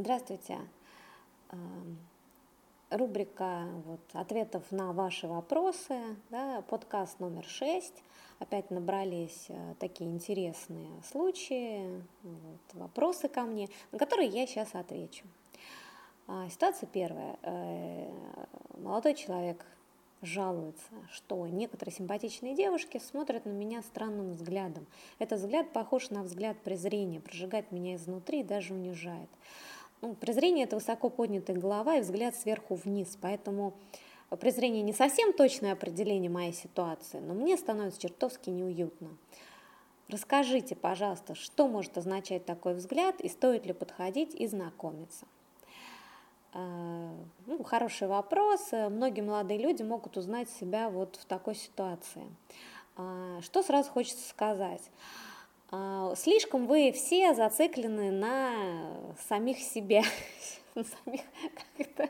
Здравствуйте. Эм, рубрика вот, ответов на ваши вопросы, да, подкаст номер шесть. Опять набрались э, такие интересные случаи, вот, вопросы ко мне, на которые я сейчас отвечу. А, ситуация первая. Э, молодой человек жалуется, что некоторые симпатичные девушки смотрят на меня странным взглядом. Этот взгляд похож на взгляд презрения, прожигает меня изнутри и даже унижает. Ну, презрение – это высоко поднятая голова и взгляд сверху вниз, поэтому презрение не совсем точное определение моей ситуации, но мне становится чертовски неуютно. Расскажите, пожалуйста, что может означать такой взгляд и стоит ли подходить и знакомиться? Э, ну, хороший вопрос. Многие молодые люди могут узнать себя вот в такой ситуации. Э, что сразу хочется сказать? Э, слишком вы все зациклены на самих себе, на самих как-то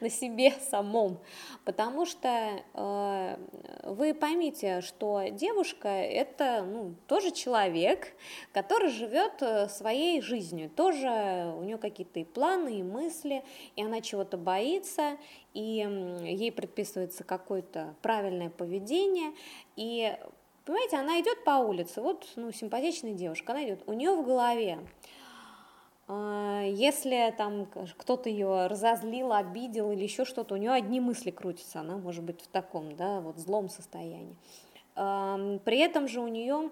на себе самом, потому что э, вы поймите, что девушка это ну, тоже человек, который живет э, своей жизнью, тоже у нее какие-то и планы, и мысли, и она чего-то боится, и ей предписывается какое-то правильное поведение, и Понимаете, она идет по улице, вот ну, симпатичная девушка, она идет, у нее в голове а, если там кто-то ее разозлил, обидел или еще что-то, у нее одни мысли крутятся, она может быть в таком, да, вот злом состоянии. При этом же у нее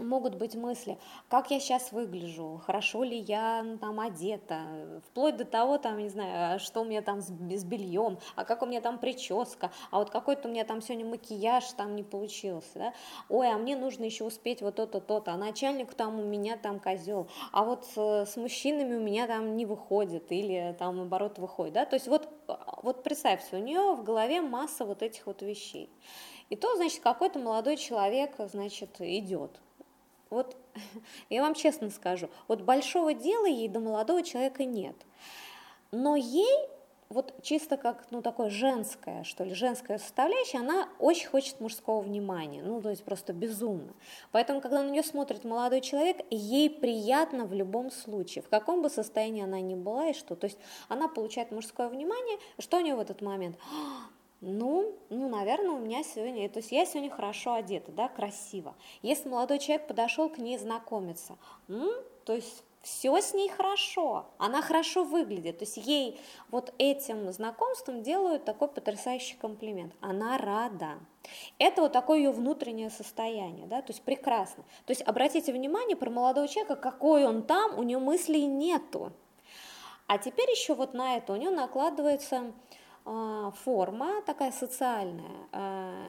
могут быть мысли, как я сейчас выгляжу, хорошо ли я там одета, вплоть до того, там, не знаю, что у меня там с, с бельем, а как у меня там прическа, а вот какой-то у меня там сегодня макияж там не получился, да? ой, а мне нужно еще успеть вот то-то, то-то, а начальник там у меня там козел, а вот с, с мужчинами у меня там не выходит или там наоборот выходит, да, то есть вот, вот представьте, у нее в голове масса вот этих вот вещей. И то, значит, какой-то молодой человек, значит, идет. Вот я вам честно скажу, вот большого дела ей до молодого человека нет. Но ей вот чисто как, ну, такое женское, что ли, женская составляющая, она очень хочет мужского внимания, ну, то есть просто безумно. Поэтому, когда на нее смотрит молодой человек, ей приятно в любом случае, в каком бы состоянии она ни была и что. То есть она получает мужское внимание, что у нее в этот момент? Ну, ну, наверное, у меня сегодня, то есть я сегодня хорошо одета, да, красиво. Если молодой человек подошел к ней знакомиться, м, то есть все с ней хорошо, она хорошо выглядит, то есть ей вот этим знакомством делают такой потрясающий комплимент, она рада. Это вот такое ее внутреннее состояние, да, то есть прекрасно. То есть обратите внимание про молодого человека, какой он там, у него мыслей нету. А теперь еще вот на это у него накладывается форма такая социальная. А,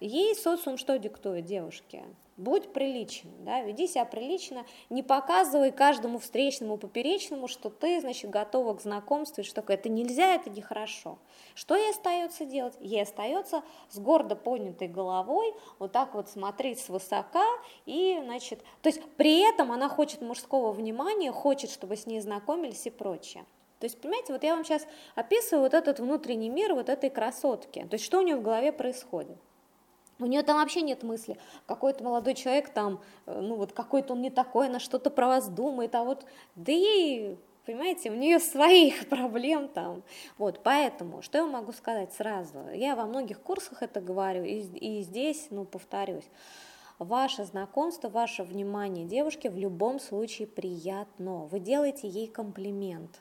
ей социум что диктует девушке? Будь приличен, да, веди себя прилично, не показывай каждому встречному, поперечному, что ты, значит, готова к знакомству, и что это нельзя, это нехорошо. Что ей остается делать? Ей остается с гордо поднятой головой вот так вот смотреть свысока и, значит, то есть при этом она хочет мужского внимания, хочет, чтобы с ней знакомились и прочее. То есть, понимаете, вот я вам сейчас описываю вот этот внутренний мир вот этой красотки. То есть, что у нее в голове происходит. У нее там вообще нет мысли, какой-то молодой человек там, э, ну вот какой-то он не такой, она что-то про вас думает, а вот, да ей, понимаете, у нее своих проблем там. Вот, поэтому, что я могу сказать сразу? Я во многих курсах это говорю, и, и здесь, ну, повторюсь. Ваше знакомство, ваше внимание девушке в любом случае приятно. Вы делаете ей комплимент,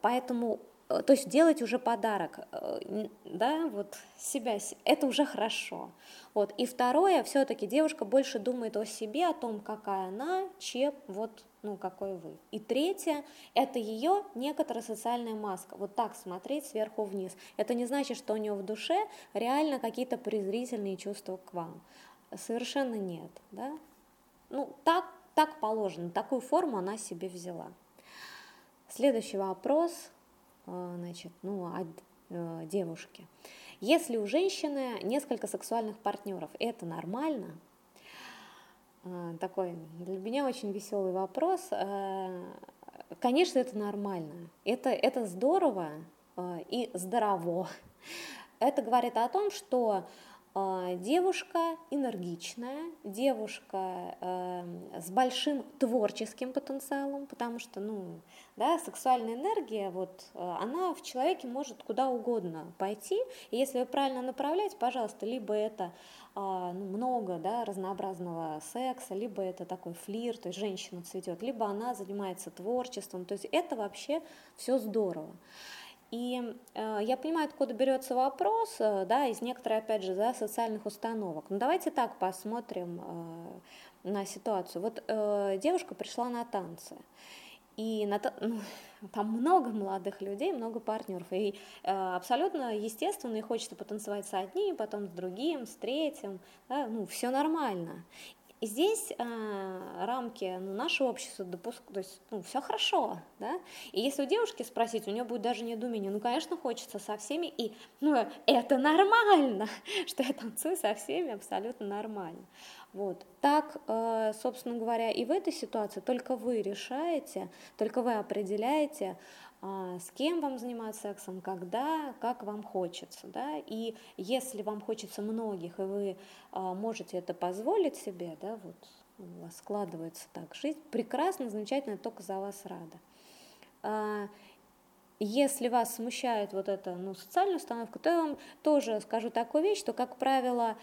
Поэтому, э, то есть делать уже подарок, э, да, вот себя, это уже хорошо. Вот. И второе, все-таки девушка больше думает о себе, о том, какая она, чем вот, ну, какой вы. И третье, это ее некоторая социальная маска. Вот так смотреть сверху вниз. Это не значит, что у нее в душе реально какие-то презрительные чувства к вам. Совершенно нет, да. Ну, так, так положено, такую форму она себе взяла. Следующий вопрос, э, значит, ну, от э, девушки. Если у женщины несколько сексуальных партнеров, это нормально? Э, такой для меня очень веселый вопрос. Конечно, это нормально. Это, это здорово и здорово. Это говорит о том, что девушка энергичная, девушка э, с большим творческим потенциалом, потому что, ну, да, сексуальная энергия, вот, э, она в человеке может куда угодно пойти, и если вы правильно направляете, пожалуйста, либо это а, ну, много, да, разнообразного секса, либо это такой флирт, то есть женщина цветет, либо она занимается творчеством, то есть это вообще все здорово. И э, я понимаю, откуда берется вопрос, э, да, из некоторых, опять же, да, социальных установок. Но давайте так посмотрим э, на ситуацию. Вот э, девушка пришла на танцы, и на, ну, там много молодых людей, много партнеров, и э, абсолютно естественно, и хочется потанцевать с одним, потом с другим, с третьим, да, ну, все нормально. И здесь э, рамки ну, нашего общества допускают, то есть ну, все хорошо, да, и если у девушки спросить, у нее будет даже недоумение, ну, конечно, хочется со всеми, и, ну, это нормально, что я танцую со всеми, абсолютно нормально. Вот. Так, э, собственно говоря, и в этой ситуации только вы решаете, только вы определяете, а, с кем вам заниматься сексом, когда, как вам хочется. Да? И если вам хочется многих, и вы а, можете это позволить себе, да, вот у вас складывается так жизнь, прекрасно, замечательно, только за вас рада. А, если вас смущает вот эта ну, социальная установка, то я вам тоже скажу такую вещь, что, как правило,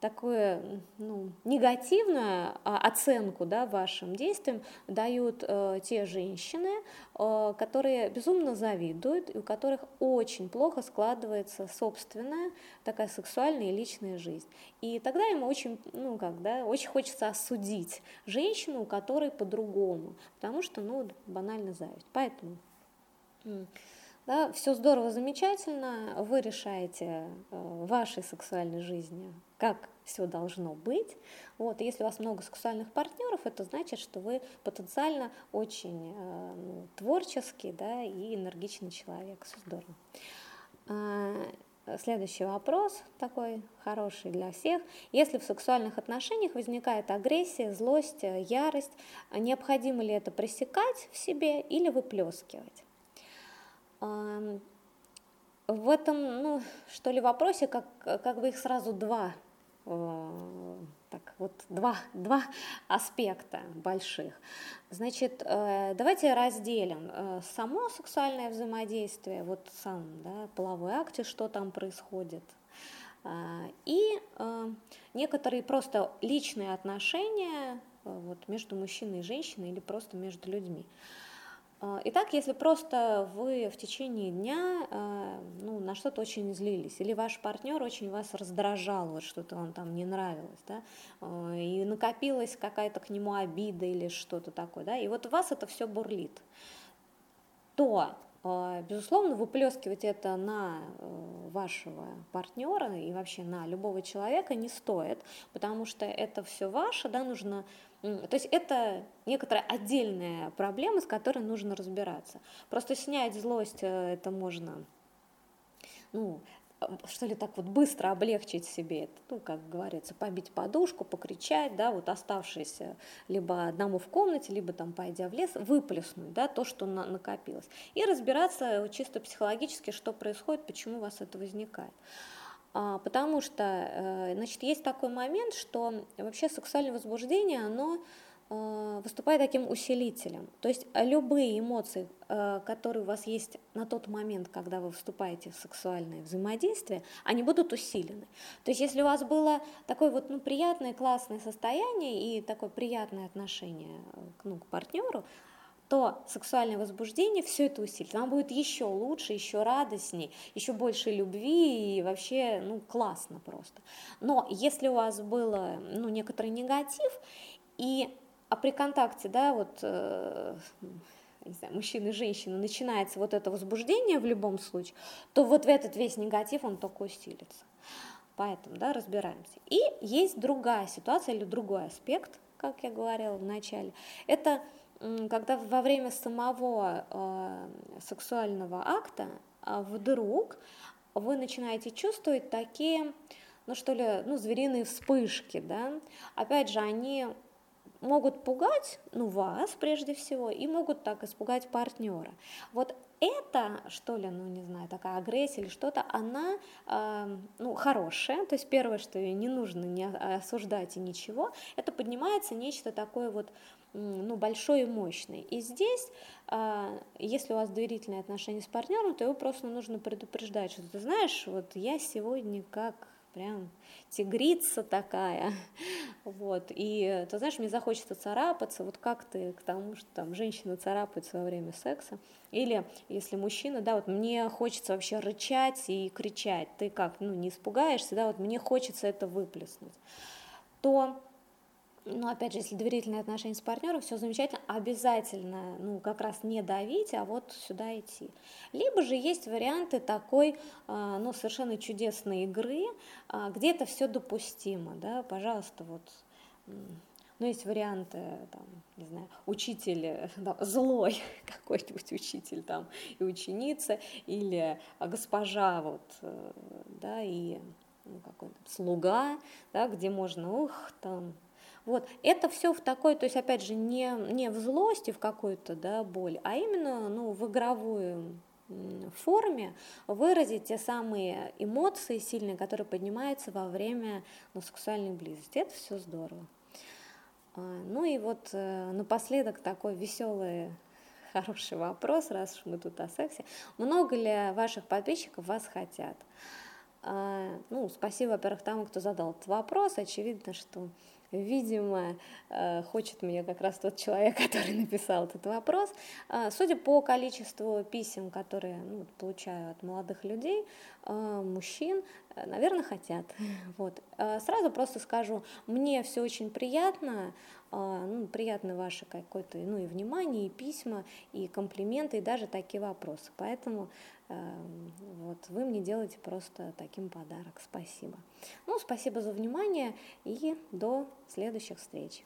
такую ну, негативную а, оценку да, вашим действиям дают э, те женщины, э, которые безумно завидуют и у которых очень плохо складывается собственная такая сексуальная и личная жизнь. И тогда им очень, ну, как, да, очень хочется осудить женщину, у которой по-другому, потому что ну, банально зависть. Поэтому да, все здорово, замечательно, вы решаете э, вашей сексуальной жизни, как все должно быть. Вот, если у вас много сексуальных партнеров, это значит, что вы потенциально очень э, ну, творческий да, и энергичный человек. Все здорово. А, следующий вопрос такой хороший для всех. Если в сексуальных отношениях возникает агрессия, злость, ярость, необходимо ли это пресекать в себе или выплескивать? В этом, ну, что ли, вопросе, как, как бы их сразу два, э, так, вот два, два аспекта больших. Значит, э, давайте разделим э, само сексуальное взаимодействие, вот сам, да, половой акт, что там происходит, и некоторые просто личные отношения вот, между мужчиной и женщиной или просто между людьми. А, итак, если просто вы в течение дня а, ну, на что-то очень злились, или ваш партнер очень вас раздражал, вот что-то вам там не нравилось, да, а, и накопилась какая-то к нему обида или что-то такое, да, и вот у вас это все бурлит, то Безусловно, выплескивать это на э, вашего партнера и вообще на любого человека не стоит, потому что это все ваше, да, нужно то есть это некоторая отдельная проблема, с которой нужно разбираться. Просто снять злость э, это можно, ну, э, что ли, так вот быстро облегчить себе это, ну, как говорится, побить подушку, покричать, да, вот оставшиеся либо одному в комнате, либо там пойдя в лес, выплеснуть, да, то, что на накопилось, и разбираться чисто психологически, что происходит, почему у вас это возникает. А, потому что, э, значит, есть такой момент, что вообще сексуальное возбуждение, оно э, выступает таким усилителем. То есть любые эмоции, э, которые у вас есть на тот момент, когда вы вступаете в сексуальное взаимодействие, они будут усилены. То есть если у вас было такое вот ну, приятное, классное состояние и такое приятное отношение ну, к партнеру, то сексуальное возбуждение все это усилит. Вам будет еще лучше, еще радостней, еще больше любви и вообще, ну, классно просто. Но если у вас было, ну, некоторый негатив, и, а при контакте, да, вот, э, не знаю, мужчины и женщины, начинается вот это возбуждение в любом случае, то вот в этот весь негатив он только усилится. Поэтому, да, разбираемся. И есть другая ситуация или другой аспект, как я говорила в начале, это когда во время самого э, сексуального акта э, вдруг вы начинаете чувствовать такие, ну что ли, ну звериные вспышки, да, опять же, они могут пугать, ну, вас прежде всего, и могут так испугать партнера. Вот это, что ли, ну, не знаю, такая агрессия или что-то, она, э, ну, хорошая, то есть первое, что ее не нужно не осуждать и ничего, это поднимается нечто такое вот, ну, большое и мощное. И здесь, э, если у вас доверительные отношения с партнером, то его просто нужно предупреждать, что ты знаешь, вот я сегодня как прям тигрица такая, вот, и, ты знаешь, мне захочется царапаться, вот как ты к тому, что там женщина царапается во время секса, или если мужчина, да, вот мне хочется вообще рычать и кричать, ты как, ну, не испугаешься, да, вот мне хочется это выплеснуть, то но опять же, если доверительные отношения с партнером, все замечательно, обязательно, ну, как раз не давить, а вот сюда идти. Либо же есть варианты такой, а, ну, совершенно чудесной игры, а, где это все допустимо, да, пожалуйста, вот ну, есть варианты, там, не знаю, учитель, да, злой какой-нибудь учитель там и ученица, или госпожа, вот, э, да, и ну, какой-то слуга, да, где можно, ух, там, вот, это все в такой, то есть, опять же, не, не в злости, в какую-то, да, боль, а именно, ну, в игровую форме выразить те самые эмоции сильные, которые поднимаются во время ну, сексуальной близости. Это все здорово. А, ну и вот э, напоследок такой веселый, хороший вопрос, раз уж мы тут о сексе. Много ли ваших подписчиков вас хотят? А, ну, спасибо, во-первых, тому, кто задал этот вопрос. Очевидно, что Видимо, э, хочет мне как раз тот человек, который написал этот вопрос. А, судя по количеству писем, которые ну, получаю от молодых людей, э, мужчин, э, наверное, хотят. Вот. Сразу просто скажу, мне все очень приятно, ну, приятно ваше какое-то, ну, и внимание, и письма, и комплименты, и даже такие вопросы. Поэтому вот, вы мне делаете просто таким подарок. Спасибо. Ну, спасибо за внимание и до следующих встреч.